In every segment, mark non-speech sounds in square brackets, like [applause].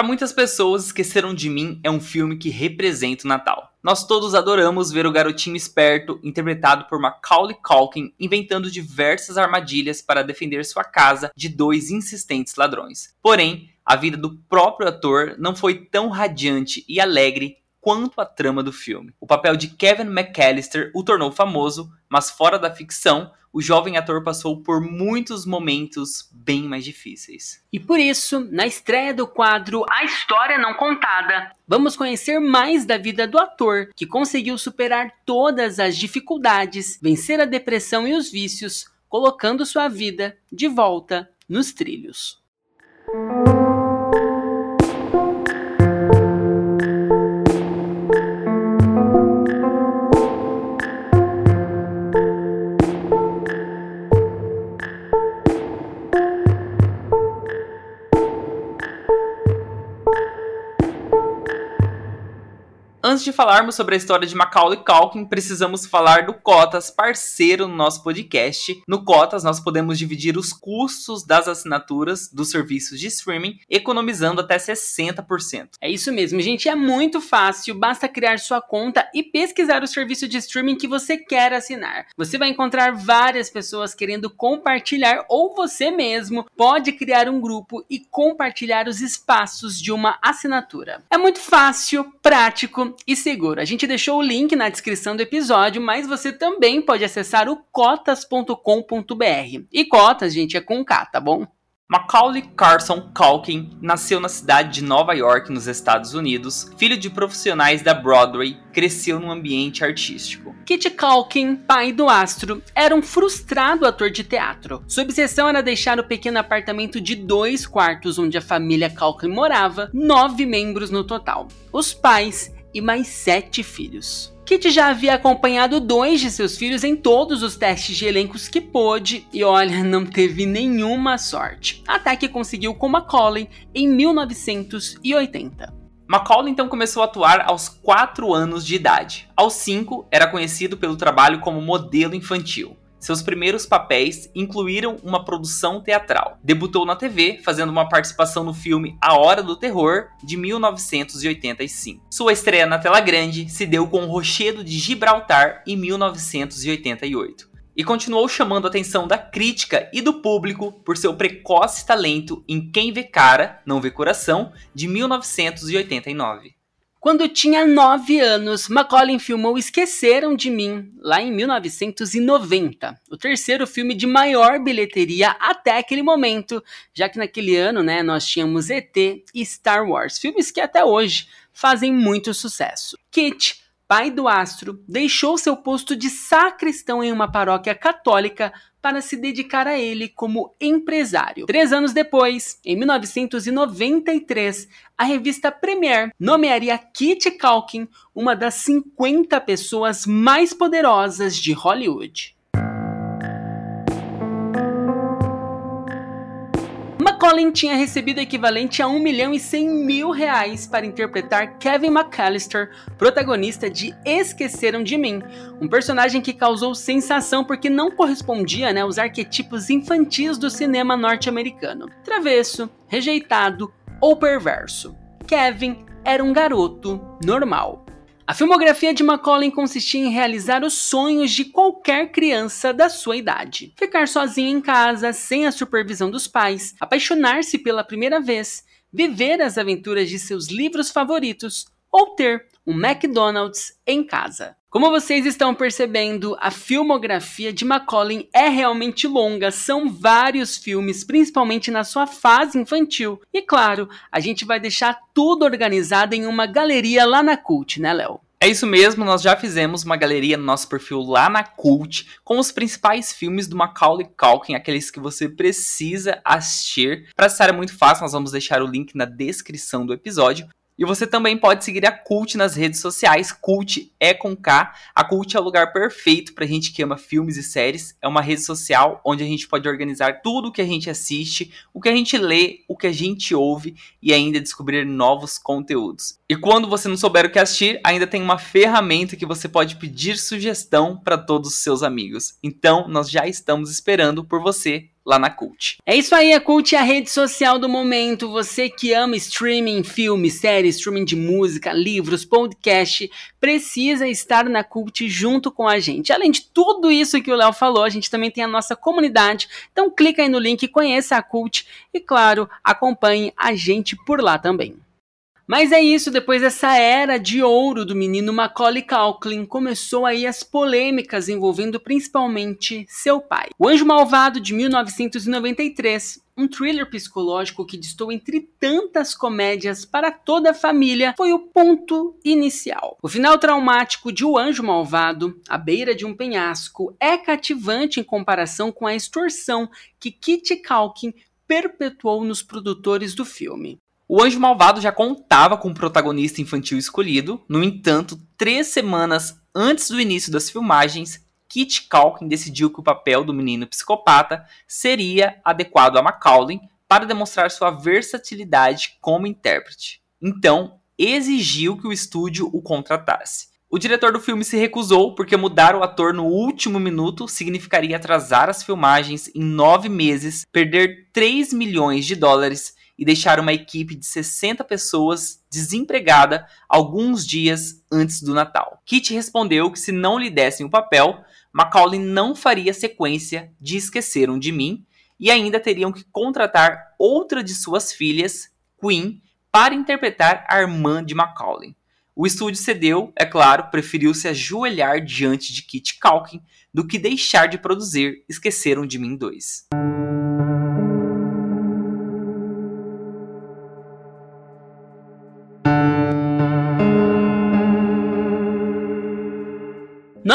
Para muitas pessoas, Esqueceram de Mim é um filme que representa o Natal. Nós todos adoramos ver o garotinho esperto, interpretado por Macaulay Culkin, inventando diversas armadilhas para defender sua casa de dois insistentes ladrões. Porém, a vida do próprio ator não foi tão radiante e alegre quanto a trama do filme. O papel de Kevin McAllister o tornou famoso, mas fora da ficção, o jovem ator passou por muitos momentos bem mais difíceis. E por isso, na estreia do quadro A História Não Contada, vamos conhecer mais da vida do ator que conseguiu superar todas as dificuldades, vencer a depressão e os vícios, colocando sua vida de volta nos trilhos. Antes de falarmos sobre a história de Macaulay Culkin, precisamos falar do Cotas, parceiro no nosso podcast. No Cotas, nós podemos dividir os custos das assinaturas dos serviços de streaming, economizando até 60%. É isso mesmo, gente, é muito fácil, basta criar sua conta e pesquisar o serviço de streaming que você quer assinar. Você vai encontrar várias pessoas querendo compartilhar ou você mesmo pode criar um grupo e compartilhar os espaços de uma assinatura. É muito fácil, prático e seguro. A gente deixou o link na descrição do episódio, mas você também pode acessar o cotas.com.br. E cotas, gente, é com K, tá bom? Macaulay Carson Culkin nasceu na cidade de Nova York, nos Estados Unidos. Filho de profissionais da Broadway, cresceu num ambiente artístico. Kit Culkin, pai do astro, era um frustrado ator de teatro. Sua obsessão era deixar o pequeno apartamento de dois quartos onde a família Culkin morava, nove membros no total. Os pais e mais sete filhos. Kit já havia acompanhado dois de seus filhos em todos os testes de elencos que pôde e olha, [laughs] não teve nenhuma sorte. Até que conseguiu com Macaulay em 1980. Macaulay então começou a atuar aos 4 anos de idade. Aos 5, era conhecido pelo trabalho como modelo infantil. Seus primeiros papéis incluíram uma produção teatral. Debutou na TV, fazendo uma participação no filme A Hora do Terror, de 1985. Sua estreia na tela grande se deu com O Rochedo de Gibraltar, em 1988 e continuou chamando a atenção da crítica e do público por seu precoce talento em Quem Vê Cara, Não Vê Coração, de 1989. Quando tinha 9 anos, Macaulay filmou Esqueceram de Mim, lá em 1990, o terceiro filme de maior bilheteria até aquele momento, já que naquele ano né, nós tínhamos ET e Star Wars, filmes que até hoje fazem muito sucesso. Kit, pai do astro, deixou seu posto de sacristão em uma paróquia católica para se dedicar a ele como empresário. Três anos depois, em 1993, a revista Premiere nomearia Kit Culkin uma das 50 pessoas mais poderosas de Hollywood. Colin tinha recebido o equivalente a 1 milhão e 100 mil reais para interpretar Kevin McAllister, protagonista de Esqueceram de Mim, um personagem que causou sensação porque não correspondia né, aos arquetipos infantis do cinema norte-americano. Travesso, rejeitado ou perverso. Kevin era um garoto normal. A filmografia de Macaulay consistia em realizar os sonhos de qualquer criança da sua idade. Ficar sozinho em casa, sem a supervisão dos pais, apaixonar-se pela primeira vez, viver as aventuras de seus livros favoritos ou ter um McDonald's em casa. Como vocês estão percebendo, a filmografia de Macaulay é realmente longa, são vários filmes, principalmente na sua fase infantil. E claro, a gente vai deixar tudo organizado em uma galeria lá na Cult, né, Léo? É isso mesmo, nós já fizemos uma galeria no nosso perfil lá na Cult com os principais filmes do Macaulay Culkin, aqueles que você precisa assistir. Para acessar é muito fácil, nós vamos deixar o link na descrição do episódio. E você também pode seguir a Cult nas redes sociais. Cult é com K. A Cult é o lugar perfeito pra gente que ama filmes e séries. É uma rede social onde a gente pode organizar tudo o que a gente assiste, o que a gente lê, o que a gente ouve e ainda descobrir novos conteúdos. E quando você não souber o que assistir, ainda tem uma ferramenta que você pode pedir sugestão para todos os seus amigos. Então, nós já estamos esperando por você lá na Cult. É isso aí, a Cult é a rede social do momento. Você que ama streaming, filmes, séries, streaming de música, livros, podcast, precisa estar na Cult junto com a gente. Além de tudo isso que o Léo falou, a gente também tem a nossa comunidade. Então clica aí no link, conheça a Cult e, claro, acompanhe a gente por lá também. Mas é isso, depois dessa era de ouro do menino Macaulay Culkin, começou aí as polêmicas envolvendo principalmente seu pai. O Anjo Malvado de 1993, um thriller psicológico que distou entre tantas comédias para toda a família, foi o ponto inicial. O final traumático de O Anjo Malvado, à beira de um penhasco, é cativante em comparação com a extorsão que Kit Culkin perpetuou nos produtores do filme. O Anjo Malvado já contava com um protagonista infantil escolhido, no entanto, três semanas antes do início das filmagens, Kit Culkin decidiu que o papel do menino psicopata seria adequado a Macaulay para demonstrar sua versatilidade como intérprete. Então, exigiu que o estúdio o contratasse. O diretor do filme se recusou porque mudar o ator no último minuto significaria atrasar as filmagens em nove meses, perder 3 milhões de dólares e deixar uma equipe de 60 pessoas desempregada alguns dias antes do Natal. Kit respondeu que se não lhe dessem o papel, Macaulay não faria sequência de Esqueceram de Mim e ainda teriam que contratar outra de suas filhas, Queen, para interpretar a irmã de Macaulay. O estúdio cedeu, é claro, preferiu se ajoelhar diante de Kit Culkin do que deixar de produzir Esqueceram de Mim 2.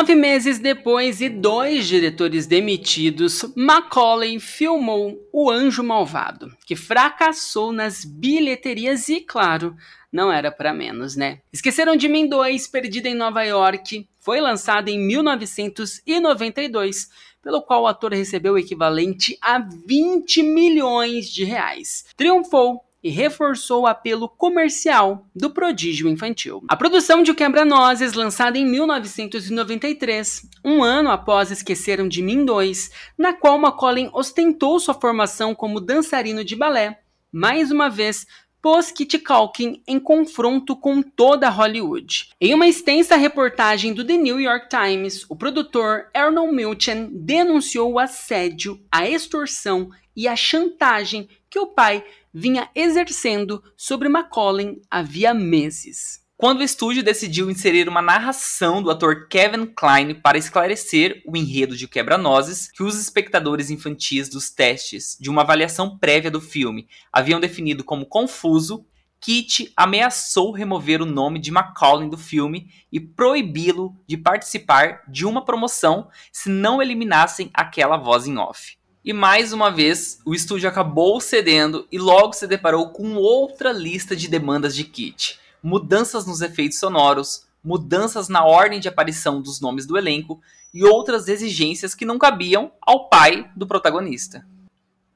Nove meses depois e dois diretores demitidos, Macaulay filmou O Anjo Malvado, que fracassou nas bilheterias e, claro, não era para menos, né? Esqueceram de Mim 2, Perdida em Nova York, foi lançado em 1992, pelo qual o ator recebeu o equivalente a 20 milhões de reais. Triunfou e reforçou o apelo comercial do prodígio infantil. A produção de O Quebra-Nozes, lançada em 1993, um ano após Esqueceram de Mim 2, na qual Macaulay ostentou sua formação como dançarino de balé, mais uma vez pôs Kit Culkin em confronto com toda Hollywood. Em uma extensa reportagem do The New York Times, o produtor Arnold Milchan denunciou o assédio, a extorsão e a chantagem que o pai vinha exercendo sobre Macaulay havia meses. Quando o estúdio decidiu inserir uma narração do ator Kevin Kline para esclarecer o enredo de Quebra-Nozes, que os espectadores infantis dos testes de uma avaliação prévia do filme haviam definido como confuso, Kit ameaçou remover o nome de Macaulay do filme e proibi-lo de participar de uma promoção se não eliminassem aquela voz em off. E mais uma vez, o estúdio acabou cedendo e logo se deparou com outra lista de demandas de Kit. Mudanças nos efeitos sonoros, mudanças na ordem de aparição dos nomes do elenco e outras exigências que não cabiam ao pai do protagonista.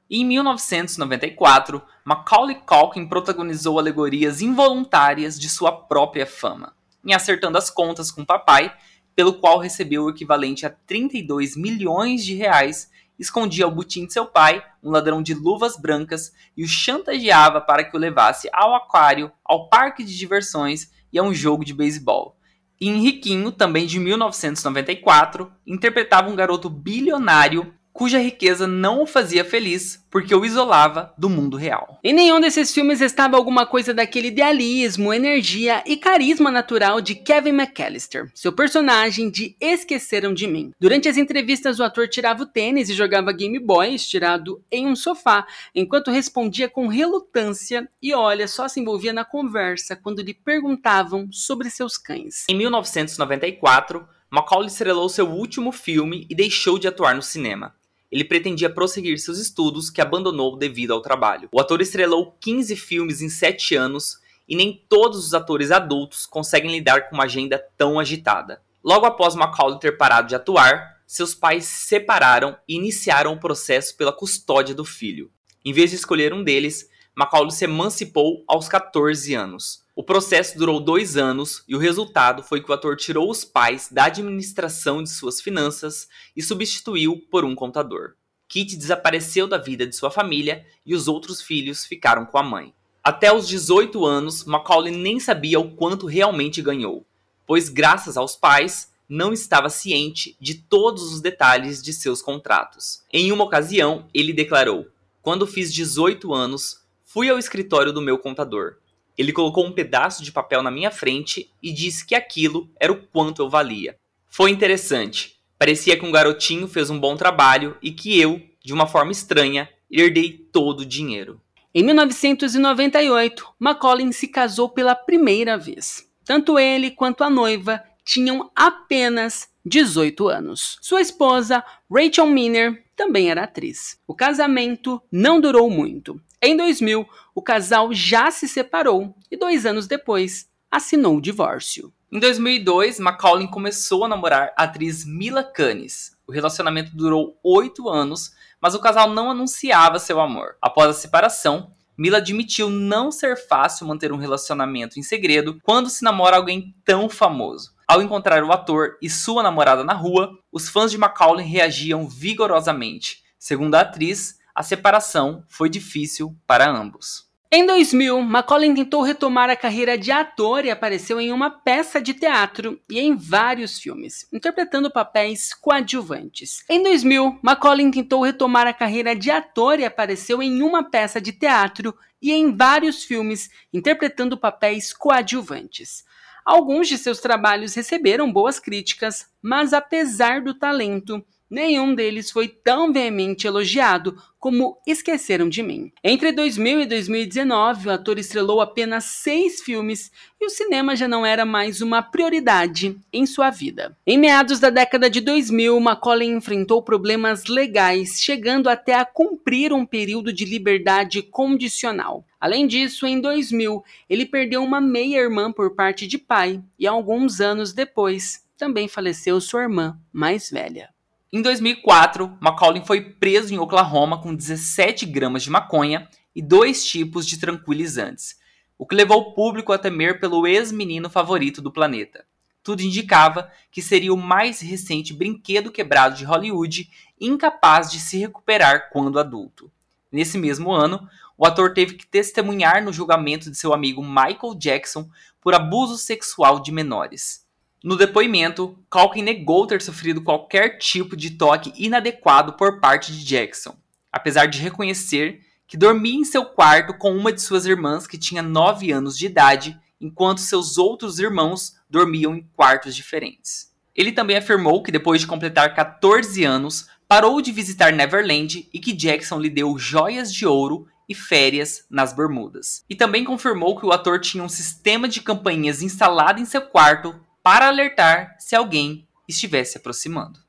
Em 1994, Macaulay Culkin protagonizou alegorias involuntárias de sua própria fama, em Acertando as Contas com o Papai, pelo qual recebeu o equivalente a 32 milhões de reais escondia o butim de seu pai, um ladrão de luvas brancas, e o chantageava para que o levasse ao aquário, ao parque de diversões e a um jogo de beisebol. Henriquinho, também de 1994, interpretava um garoto bilionário cuja riqueza não o fazia feliz porque o isolava do mundo real. Em nenhum desses filmes estava alguma coisa daquele idealismo, energia e carisma natural de Kevin McAllister, seu personagem de Esqueceram de Mim. Durante as entrevistas, o ator tirava o tênis e jogava Game Boy estirado em um sofá, enquanto respondia com relutância e olha, só se envolvia na conversa quando lhe perguntavam sobre seus cães. Em 1994, Macaulay estrelou seu último filme e deixou de atuar no cinema ele pretendia prosseguir seus estudos que abandonou devido ao trabalho. O ator estrelou 15 filmes em 7 anos e nem todos os atores adultos conseguem lidar com uma agenda tão agitada. Logo após Macaulay ter parado de atuar, seus pais se separaram e iniciaram o processo pela custódia do filho. Em vez de escolher um deles, Macaulay se emancipou aos 14 anos. O processo durou dois anos e o resultado foi que o ator tirou os pais da administração de suas finanças e substituiu por um contador. Kit desapareceu da vida de sua família e os outros filhos ficaram com a mãe. Até os 18 anos, Macaulay nem sabia o quanto realmente ganhou, pois, graças aos pais, não estava ciente de todos os detalhes de seus contratos. Em uma ocasião, ele declarou: Quando fiz 18 anos, fui ao escritório do meu contador. Ele colocou um pedaço de papel na minha frente e disse que aquilo era o quanto eu valia. Foi interessante. Parecia que um garotinho fez um bom trabalho e que eu, de uma forma estranha, herdei todo o dinheiro. Em 1998, Macaulay se casou pela primeira vez. Tanto ele quanto a noiva tinham apenas 18 anos. Sua esposa, Rachel Miner, também era atriz. O casamento não durou muito. Em 2000, o casal já se separou e dois anos depois assinou o divórcio. Em 2002, Macaulay começou a namorar a atriz Mila Kunis. O relacionamento durou oito anos, mas o casal não anunciava seu amor. Após a separação, Mila admitiu não ser fácil manter um relacionamento em segredo quando se namora alguém tão famoso. Ao encontrar o ator e sua namorada na rua, os fãs de Macaulay reagiam vigorosamente. Segundo a atriz, a separação foi difícil para ambos. Em 2000, Macaulay tentou retomar a carreira de ator e apareceu em uma peça de teatro e em vários filmes, interpretando papéis coadjuvantes. Em 2000, Macaulay tentou retomar a carreira de ator e apareceu em uma peça de teatro e em vários filmes, interpretando papéis coadjuvantes. Alguns de seus trabalhos receberam boas críticas, mas apesar do talento, nenhum deles foi tão veemente elogiado como Esqueceram de Mim. Entre 2000 e 2019, o ator estrelou apenas seis filmes e o cinema já não era mais uma prioridade em sua vida. Em meados da década de 2000, Macaulay enfrentou problemas legais, chegando até a cumprir um período de liberdade condicional. Além disso, em 2000, ele perdeu uma meia-irmã por parte de pai e alguns anos depois também faleceu sua irmã mais velha. Em 2004, Macaulay foi preso em Oklahoma com 17 gramas de maconha e dois tipos de tranquilizantes, o que levou o público a temer pelo ex-menino favorito do planeta. Tudo indicava que seria o mais recente brinquedo quebrado de Hollywood, incapaz de se recuperar quando adulto. Nesse mesmo ano, o ator teve que testemunhar no julgamento de seu amigo Michael Jackson por abuso sexual de menores. No depoimento, Culkin negou ter sofrido qualquer tipo de toque inadequado por parte de Jackson, apesar de reconhecer que dormia em seu quarto com uma de suas irmãs que tinha 9 anos de idade, enquanto seus outros irmãos dormiam em quartos diferentes. Ele também afirmou que depois de completar 14 anos, parou de visitar Neverland e que Jackson lhe deu joias de ouro e férias nas Bermudas. E também confirmou que o ator tinha um sistema de campainhas instalado em seu quarto para alertar se alguém estivesse aproximando.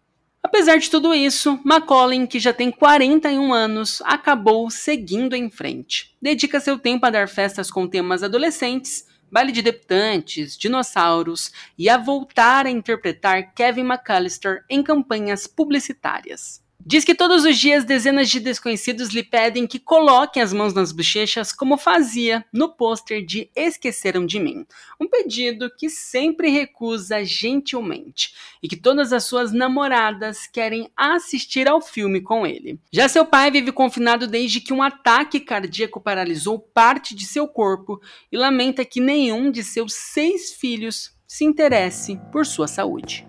Apesar de tudo isso, Macaulay, que já tem 41 anos, acabou seguindo em frente. Dedica seu tempo a dar festas com temas adolescentes, baile de debutantes, dinossauros e a voltar a interpretar Kevin McAllister em campanhas publicitárias. Diz que todos os dias dezenas de desconhecidos lhe pedem que coloque as mãos nas bochechas como fazia no pôster de Esqueceram de Mim. Um pedido que sempre recusa gentilmente e que todas as suas namoradas querem assistir ao filme com ele. Já seu pai vive confinado desde que um ataque cardíaco paralisou parte de seu corpo e lamenta que nenhum de seus seis filhos se interesse por sua saúde.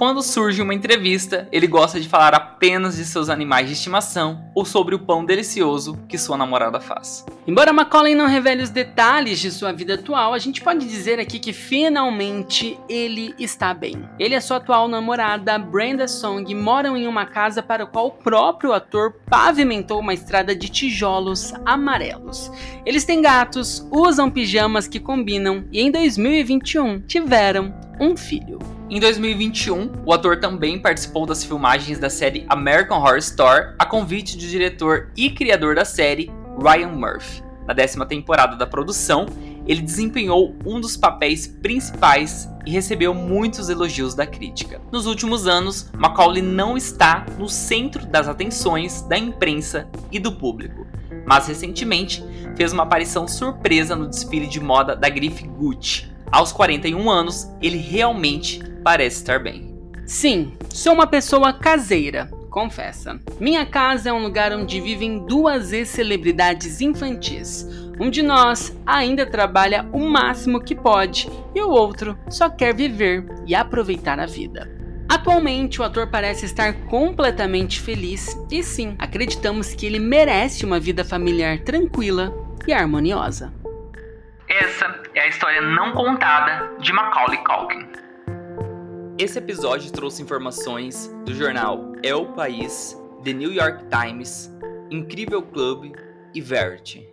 Quando surge uma entrevista, ele gosta de falar apenas de seus animais de estimação ou sobre o pão delicioso que sua namorada faz. Embora Macaulay não revele os detalhes de sua vida atual, a gente pode dizer aqui que finalmente ele está bem. Ele e sua atual namorada, Brenda Song, moram em uma casa para a qual o próprio ator pavimentou uma estrada de tijolos amarelos. Eles têm gatos, usam pijamas que combinam e em 2021 tiveram um filho. Em 2021, o ator também participou das filmagens da série American Horror Story a convite do diretor e criador da série, Ryan Murphy. Na décima temporada da produção, ele desempenhou um dos papéis principais e recebeu muitos elogios da crítica. Nos últimos anos, Macaulay não está no centro das atenções da imprensa e do público, mas recentemente fez uma aparição surpresa no desfile de moda da grife Gucci. Aos 41 anos, ele realmente parece estar bem. Sim, sou uma pessoa caseira. confessa: Minha casa é um lugar onde vivem duas ex-celebridades infantis. Um de nós ainda trabalha o máximo que pode e o outro só quer viver e aproveitar a vida. Atualmente, o ator parece estar completamente feliz e sim, acreditamos que ele merece uma vida familiar tranquila e harmoniosa. Essa é a história não contada de Macaulay Culkin. Esse episódio trouxe informações do jornal El País, The New York Times, Incrível Club e Verity.